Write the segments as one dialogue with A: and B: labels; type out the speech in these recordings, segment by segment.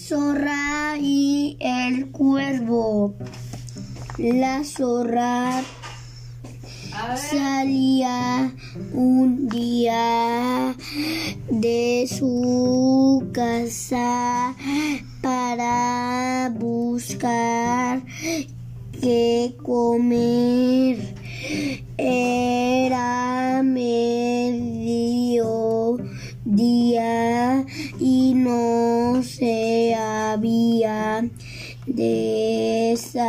A: zorra y el cuervo. La zorra salía un día de su casa para buscar qué comer. Era desayunado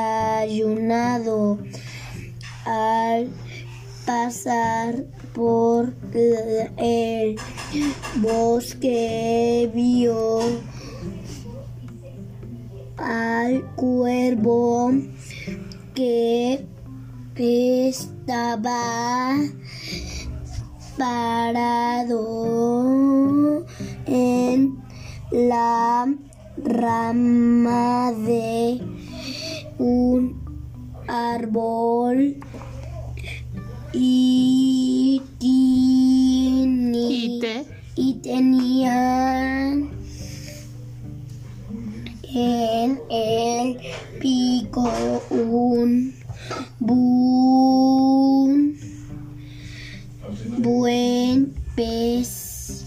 A: al pasar por el bosque vio al cuervo que estaba parado en la rama de un árbol y,
B: ¿Y te?
A: y tenía en el pico un buen, buen pez,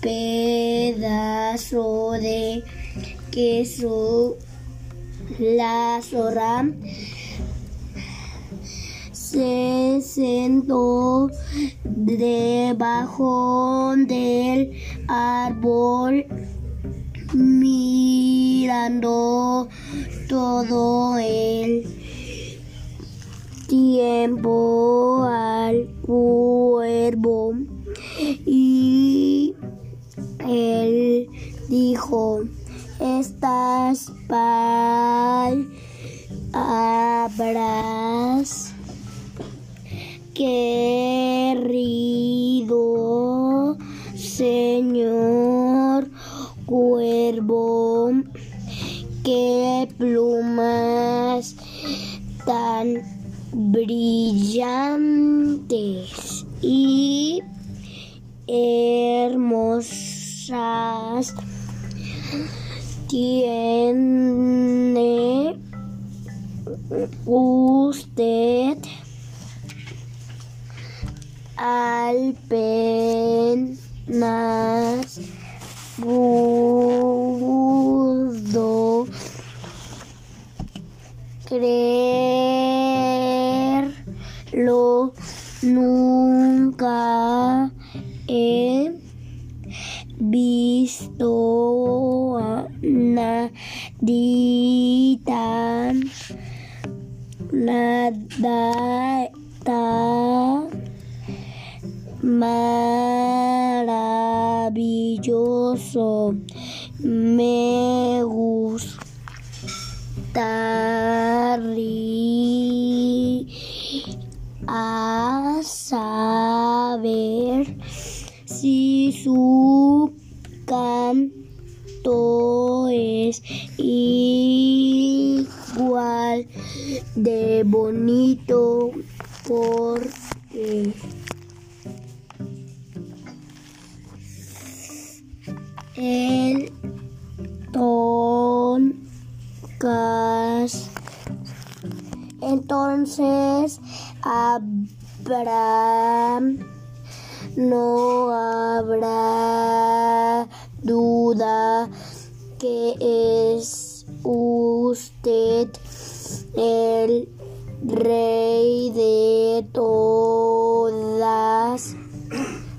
A: pedazo de queso, la zorra se sentó debajo del árbol mirando todo el tiempo al cuervo. Y él dijo palabras querido señor cuervo qué plumas tan brillantes y hermosas tiene usted apenas pudo creerlo nunca he visto nadie tan nada tan maravilloso. Me gustaría saber si su canto es igual de bonito porque el toncas entonces habrá no habrá duda que es usted el rey de todas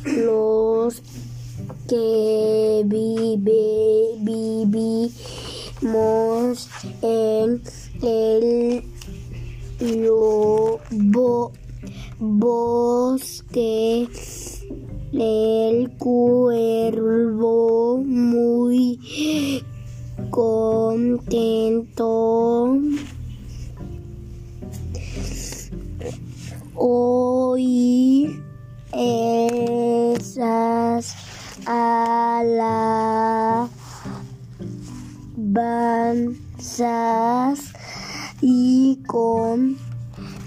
A: los que vive, vivimos en el lobo bosque el cuervo muy contento. Oír esas alabanzas y con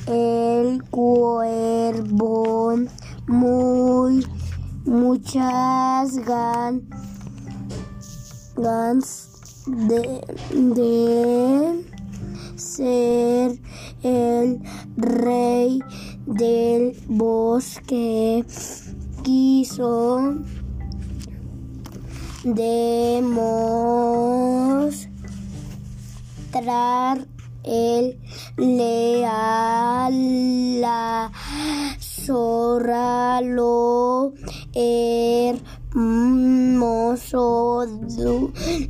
A: el cuervo muy muchas gan, gans de, de ser el rey del bosque. Quiso demostrar el leal zorra lo hermoso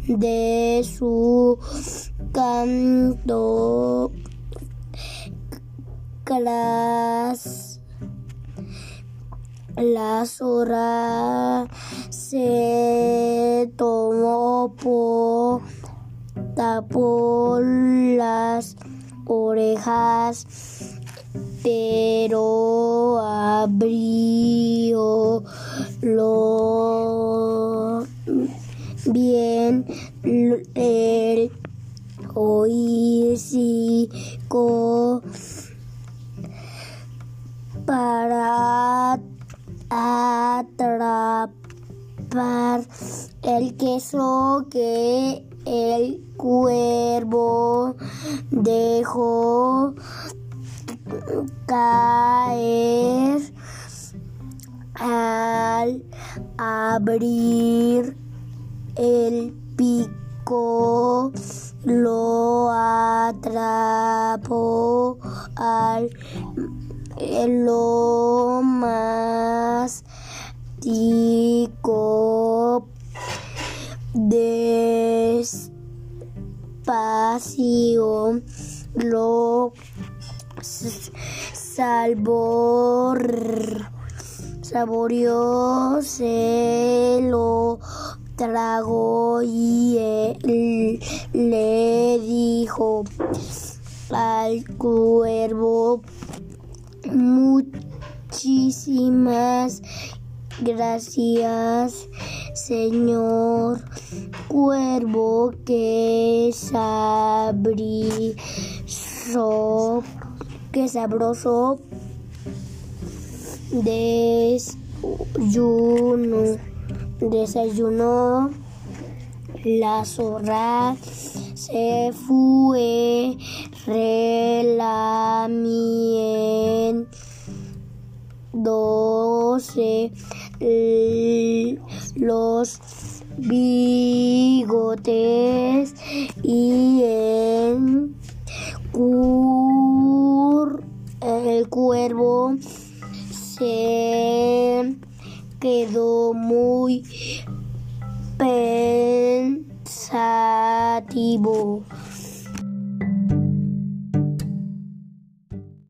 A: de su canto. Clas la zorra se tomó por tapó las orejas pero abrió lo bien el oído para atrapar el queso que el cuervo dejó caer al abrir el pico lo atrapó al lo más tico despacio lo salvó saboreó se lo tragó y él le dijo al cuervo muchísimas gracias señor cuervo que sabroso que sabroso desayuno. Desayunó la zorra se fue relamiéndose los bigotes y cuervo se quedó muy pensativo.